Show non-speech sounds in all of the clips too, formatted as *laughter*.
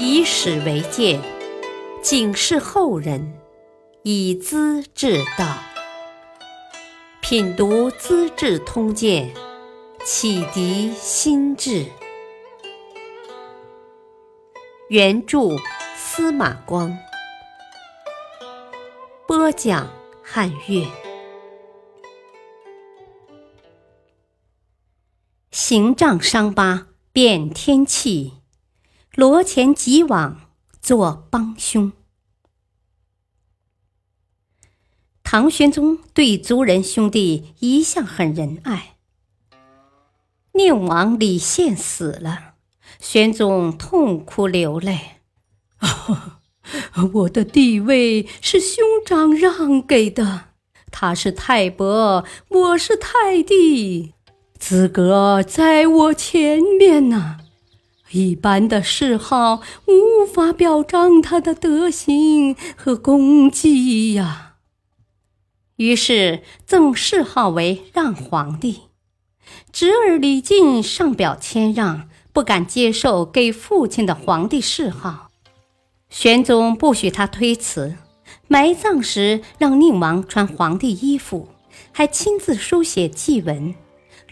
以史为鉴，警示后人，以资治道。品读《资治通鉴》，启迪心智。原著司马光，播讲汉乐。行杖伤疤变天气。罗前即往做帮凶。唐玄宗对族人兄弟一向很仁爱。宁王李宪死了，玄宗痛哭流泪：“ *laughs* 我的地位是兄长让给的，他是太伯，我是太弟，资格在我前面呢。”一般的谥号无法表彰他的德行和功绩呀。于是赠谥号为让皇帝。侄儿李靖上表谦让，不敢接受给父亲的皇帝谥号。玄宗不许他推辞，埋葬时让宁王穿皇帝衣服，还亲自书写祭文，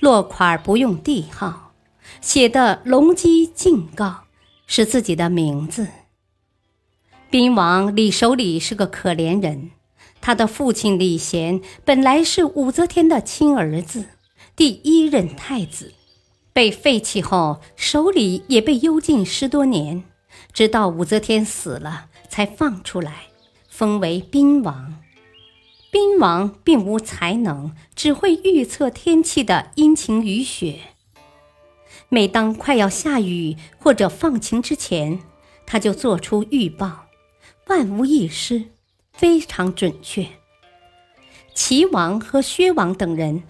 落款不用帝号。写的隆基敬告是自己的名字。宾王李守礼是个可怜人，他的父亲李贤本来是武则天的亲儿子，第一任太子，被废弃后，守礼也被幽禁十多年，直到武则天死了才放出来，封为宾王。宾王并无才能，只会预测天气的阴晴雨雪。每当快要下雨或者放晴之前，他就做出预报，万无一失，非常准确。齐王和薛王等人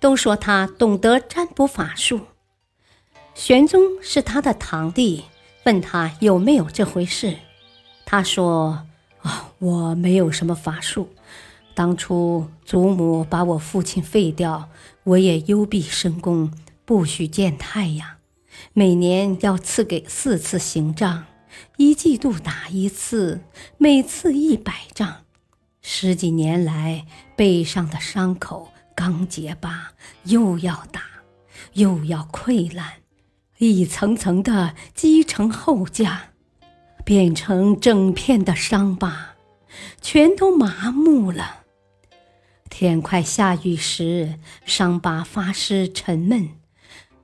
都说他懂得占卜法术。玄宗是他的堂弟，问他有没有这回事，他说：“啊，我没有什么法术。当初祖母把我父亲废掉，我也幽闭深宫。”不许见太阳，每年要赐给四次刑杖，一季度打一次，每次一百杖。十几年来，背上的伤口刚结疤，又要打，又要溃烂，一层层的积成厚痂，变成整片的伤疤，全都麻木了。天快下雨时，伤疤发湿沉闷。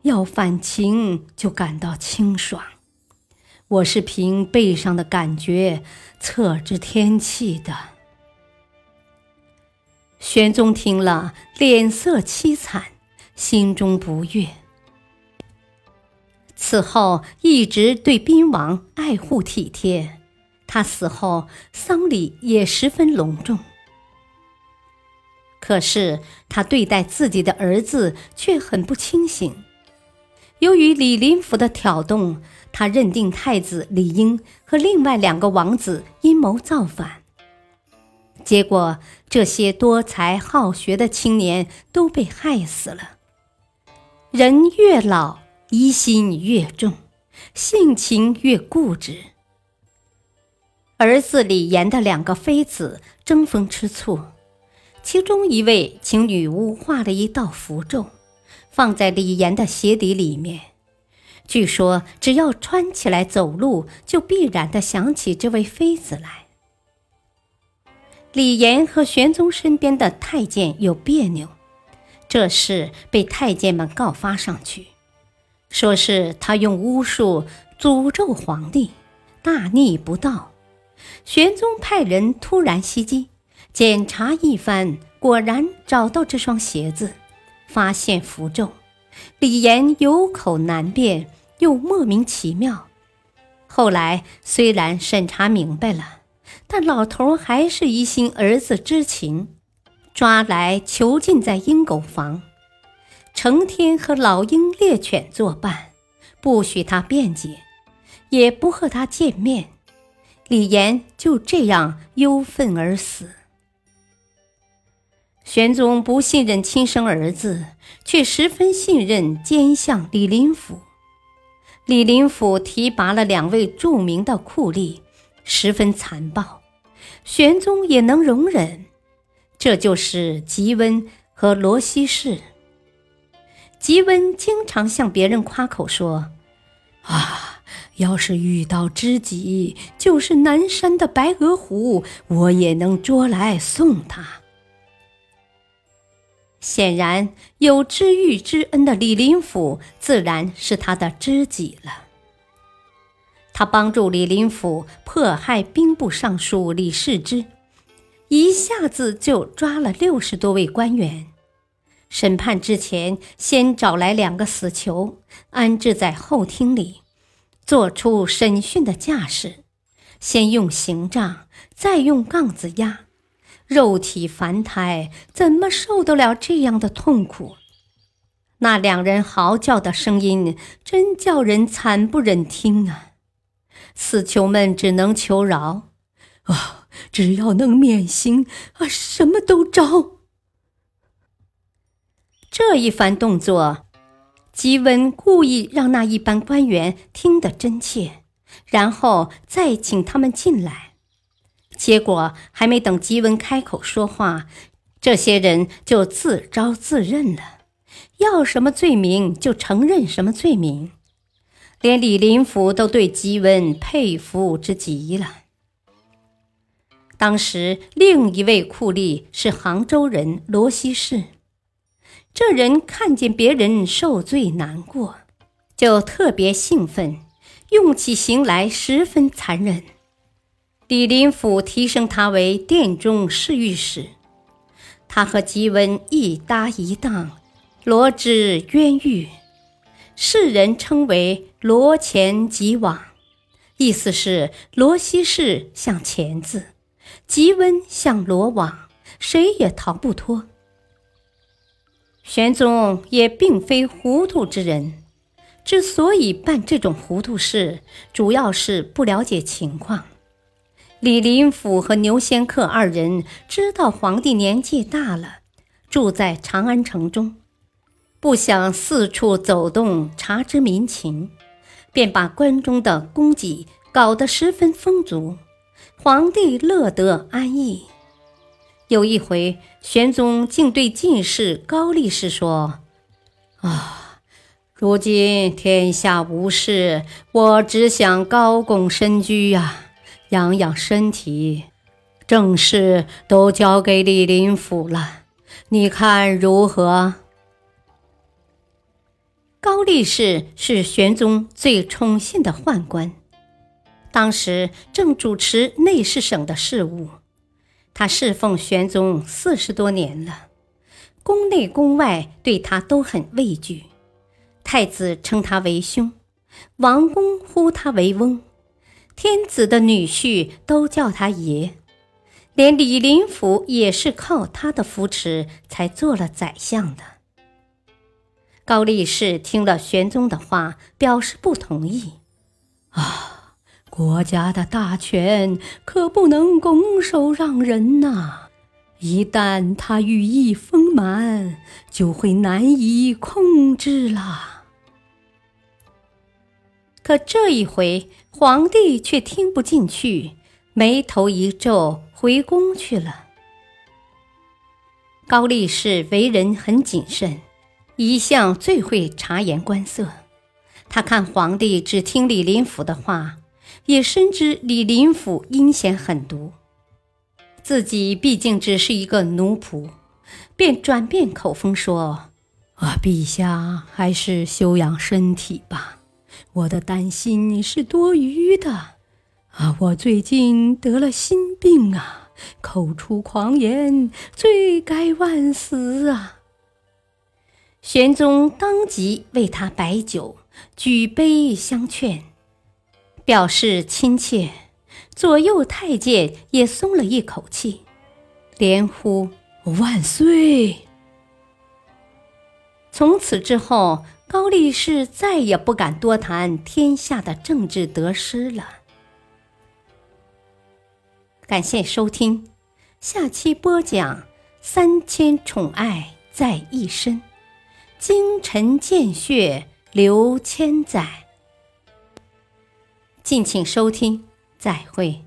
要反晴就感到清爽，我是凭背上的感觉测知天气的。玄宗听了，脸色凄惨，心中不悦。此后一直对宾王爱护体贴，他死后丧礼也十分隆重。可是他对待自己的儿子却很不清醒。由于李林甫的挑动，他认定太子李英和另外两个王子阴谋造反。结果，这些多才好学的青年都被害死了。人越老，疑心越重，性情越固执。儿子李炎的两个妃子争风吃醋，其中一位请女巫画了一道符咒。放在李岩的鞋底里面，据说只要穿起来走路，就必然的想起这位妃子来。李岩和玄宗身边的太监有别扭，这事被太监们告发上去，说是他用巫术诅咒皇帝，大逆不道。玄宗派人突然袭击，检查一番，果然找到这双鞋子。发现符咒，李岩有口难辩，又莫名其妙。后来虽然审查明白了，但老头还是疑心儿子知情，抓来囚禁在鹰狗房，成天和老鹰猎犬作伴，不许他辩解，也不和他见面。李岩就这样忧愤而死。玄宗不信任亲生儿子，却十分信任奸相李林甫。李林甫提拔了两位著名的酷吏，十分残暴，玄宗也能容忍。这就是吉温和罗西氏。吉温经常向别人夸口说：“啊，要是遇到知己，就是南山的白鹅湖，我也能捉来送他。”显然有知遇之恩的李林甫，自然是他的知己了。他帮助李林甫迫害兵部尚书李世之，一下子就抓了六十多位官员。审判之前，先找来两个死囚，安置在后厅里，做出审讯的架势，先用刑杖，再用杠子压。肉体凡胎怎么受得了这样的痛苦？那两人嚎叫的声音真叫人惨不忍听啊！死囚们只能求饶：“啊，只要能免刑啊，什么都招。”这一番动作，吉温故意让那一班官员听得真切，然后再请他们进来。结果还没等吉文开口说话，这些人就自招自认了，要什么罪名就承认什么罪名，连李林甫都对吉文佩服之极了。当时另一位酷吏是杭州人罗西士，这人看见别人受罪难过，就特别兴奋，用起刑来十分残忍。李林甫提升他为殿中侍御史，他和吉温一搭一档，罗织渊狱，世人称为“罗钱吉网”，意思是罗西氏像钳子，吉温像罗网，谁也逃不脱。玄宗也并非糊涂之人，之所以办这种糊涂事，主要是不了解情况。李林甫和牛仙客二人知道皇帝年纪大了，住在长安城中，不想四处走动查知民情，便把关中的供给搞得十分丰足，皇帝乐得安逸。有一回，玄宗竟对进士高力士说：“啊，如今天下无事，我只想高拱身居呀。”养养身体，正事都交给李林甫了，你看如何？高力士是玄宗最宠信的宦官，当时正主持内侍省的事务。他侍奉玄宗四十多年了，宫内宫外对他都很畏惧。太子称他为兄，王公呼他为翁。天子的女婿都叫他爷，连李林甫也是靠他的扶持才做了宰相的。高力士听了玄宗的话，表示不同意。啊，国家的大权可不能拱手让人呐！一旦他羽翼丰满，就会难以控制了。可这一回，皇帝却听不进去，眉头一皱，回宫去了。高力士为人很谨慎，一向最会察言观色。他看皇帝只听李林甫的话，也深知李林甫阴险狠毒，自己毕竟只是一个奴仆，便转变口风说：“啊，陛下还是休养身体吧。”我的担心是多余的，啊！我最近得了心病啊，口出狂言，罪该万死啊！玄宗当即为他摆酒，举杯相劝，表示亲切。左右太监也松了一口气，连呼万岁。从此之后。高力士再也不敢多谈天下的政治得失了。感谢收听，下期播讲三千宠爱在一身，精诚见血流千载。敬请收听，再会。